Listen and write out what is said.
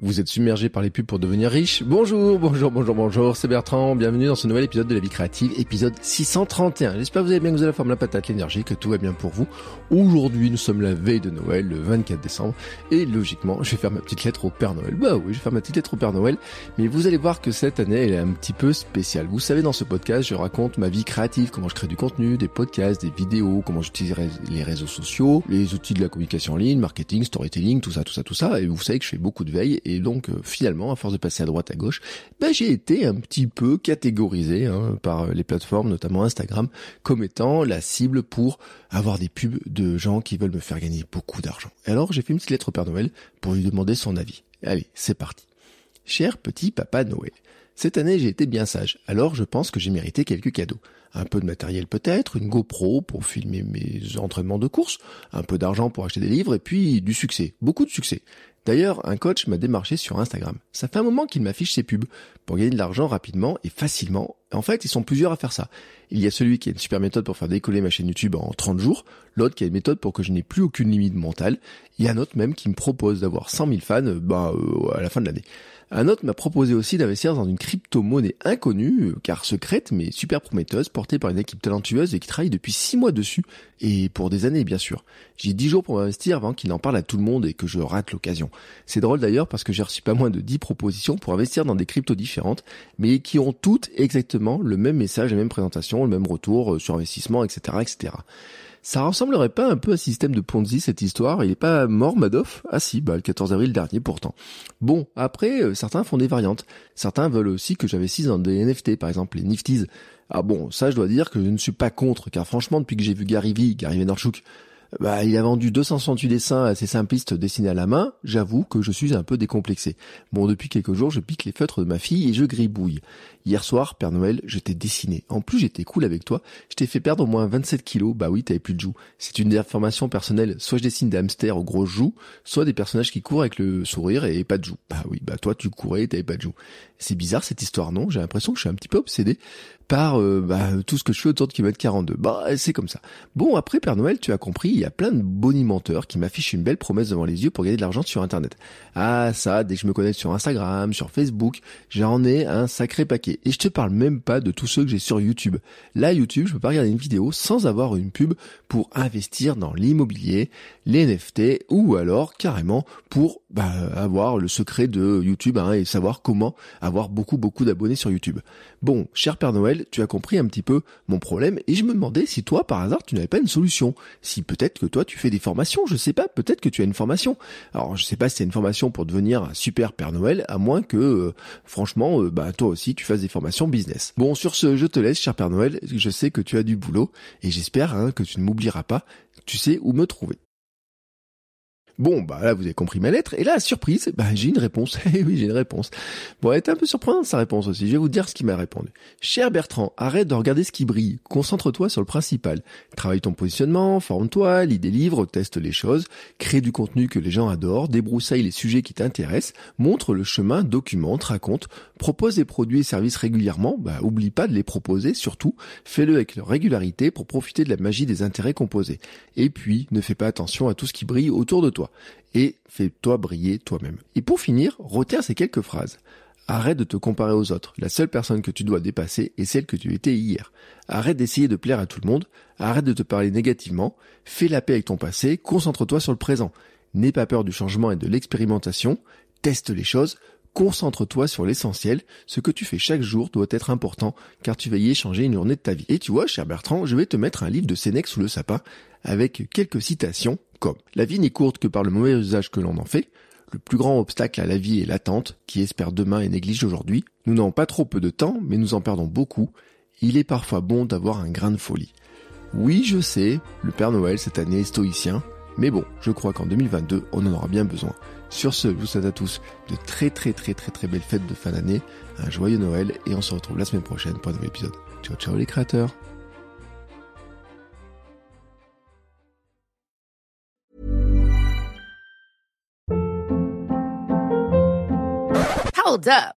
Vous êtes submergé par les pubs pour devenir riche Bonjour, bonjour, bonjour, bonjour, c'est Bertrand, bienvenue dans ce nouvel épisode de la vie créative, épisode 631. J'espère que vous avez bien, que vous avez la forme, la patate, l'énergie, que tout va bien pour vous. Aujourd'hui, nous sommes la veille de Noël, le 24 décembre, et logiquement, je vais faire ma petite lettre au Père Noël. Bah oui, je vais faire ma petite lettre au Père Noël, mais vous allez voir que cette année, elle est un petit peu spéciale. Vous savez, dans ce podcast, je raconte ma vie créative, comment je crée du contenu, des podcasts, des vidéos, comment j'utilise les réseaux sociaux, les outils de la communication en ligne, marketing, storytelling, tout ça, tout ça, tout ça, et vous savez que je fais beaucoup de veille, et donc, euh, finalement, à force de passer à droite, à gauche, bah, j'ai été un petit peu catégorisé hein, par les plateformes, notamment Instagram, comme étant la cible pour avoir des pubs de gens qui veulent me faire gagner beaucoup d'argent. Alors, j'ai fait une petite lettre au Père Noël pour lui demander son avis. Allez, c'est parti. Cher petit papa Noël, cette année j'ai été bien sage, alors je pense que j'ai mérité quelques cadeaux. Un peu de matériel peut-être, une GoPro pour filmer mes entraînements de course, un peu d'argent pour acheter des livres et puis du succès, beaucoup de succès. D'ailleurs, un coach m'a démarché sur Instagram. Ça fait un moment qu'il m'affiche ses pubs pour gagner de l'argent rapidement et facilement. En fait, ils sont plusieurs à faire ça. Il y a celui qui a une super méthode pour faire décoller ma chaîne YouTube en 30 jours, l'autre qui a une méthode pour que je n'ai plus aucune limite mentale, il y a un autre même qui me propose d'avoir 100 000 fans bah, à la fin de l'année. Un autre m'a proposé aussi d'investir dans une crypto-monnaie inconnue, car secrète mais super prometteuse, portée par une équipe talentueuse et qui travaille depuis 6 mois dessus, et pour des années bien sûr. J'ai 10 jours pour m'investir avant qu'il en parle à tout le monde et que je rate l'occasion. C'est drôle d'ailleurs parce que j'ai reçu pas moins de 10 propositions pour investir dans des cryptos différentes, mais qui ont toutes exactement le même message, la même présentation, le même retour euh, sur investissement, etc., etc. Ça ressemblerait pas un peu à un système de Ponzi cette histoire? Il est pas mort Madoff? Ah si, bah le 14 avril dernier pourtant. Bon, après euh, certains font des variantes. Certains veulent aussi que j'investisse dans des NFT par exemple les Nifties. Ah bon, ça je dois dire que je ne suis pas contre car franchement depuis que j'ai vu Gary Vee, Gary Vaynerchuk bah, il a vendu 268 dessins assez simplistes dessinés à la main, j'avoue que je suis un peu décomplexé. Bon, depuis quelques jours, je pique les feutres de ma fille et je gribouille. Hier soir, Père Noël, je t'ai dessiné. En plus, j'étais cool avec toi. Je t'ai fait perdre au moins 27 kilos. Bah oui, t'avais plus de joues. C'est une information personnelle. Soit je dessine des hamsters aux grosses joues, soit des personnages qui courent avec le sourire et pas de joues. Bah oui, bah toi, tu courais et t'avais pas de joues. C'est bizarre cette histoire, non? J'ai l'impression que je suis un petit peu obsédé par euh, bah, tout ce que je fais autour de kilomètre 42. Bah c'est comme ça. Bon après Père Noël, tu as compris, il y a plein de bonimenteurs qui m'affichent une belle promesse devant les yeux pour gagner de l'argent sur Internet. Ah ça, dès que je me connecte sur Instagram, sur Facebook, j'en ai un sacré paquet. Et je te parle même pas de tous ceux que j'ai sur YouTube. Là YouTube, je peux pas regarder une vidéo sans avoir une pub pour investir dans l'immobilier, les NFT ou alors carrément pour bah, avoir le secret de YouTube hein, et savoir comment avoir beaucoup beaucoup d'abonnés sur YouTube. Bon, cher Père Noël, tu as compris un petit peu mon problème et je me demandais si toi par hasard tu n'avais pas une solution. Si peut-être que toi tu fais des formations, je sais pas, peut-être que tu as une formation. Alors je sais pas si c'est une formation pour devenir un super Père Noël, à moins que euh, franchement euh, bah toi aussi tu fasses des formations business. Bon sur ce, je te laisse cher Père Noël, je sais que tu as du boulot et j'espère hein, que tu ne m'oublieras pas. Tu sais où me trouver. Bon, bah là, vous avez compris ma lettre. Et là, surprise, bah j'ai une réponse. Eh oui, j'ai une réponse. Bon, elle est un peu surprenante sa réponse aussi. Je vais vous dire ce qu'il m'a répondu. Cher Bertrand, arrête de regarder ce qui brille. Concentre-toi sur le principal. Travaille ton positionnement, forme-toi, lis des livres, teste les choses, crée du contenu que les gens adorent, débroussaille les sujets qui t'intéressent, montre le chemin, documente, raconte, propose des produits et services régulièrement. Bah, oublie pas de les proposer, surtout, fais-le avec leur régularité pour profiter de la magie des intérêts composés. Et puis, ne fais pas attention à tout ce qui brille autour de et fais-toi briller toi-même. Et pour finir, retiens ces quelques phrases. Arrête de te comparer aux autres. La seule personne que tu dois dépasser est celle que tu étais hier. Arrête d'essayer de plaire à tout le monde. Arrête de te parler négativement. Fais la paix avec ton passé. Concentre-toi sur le présent. N'aie pas peur du changement et de l'expérimentation. Teste les choses. Concentre-toi sur l'essentiel. Ce que tu fais chaque jour doit être important car tu vas y échanger une journée de ta vie. Et tu vois, cher Bertrand, je vais te mettre un livre de Sénèque sous le sapin avec quelques citations comme La vie n'est courte que par le mauvais usage que l'on en fait. Le plus grand obstacle à la vie est l'attente, qui espère demain et néglige aujourd'hui. Nous n'avons pas trop peu de temps, mais nous en perdons beaucoup. Il est parfois bon d'avoir un grain de folie. Oui, je sais, le Père Noël cette année est stoïcien, mais bon, je crois qu'en 2022, on en aura bien besoin. Sur ce, je vous souhaite à tous de très très très très très belles fêtes de fin d'année, un joyeux Noël et on se retrouve la semaine prochaine pour un nouvel épisode. Ciao ciao les créateurs Hold up.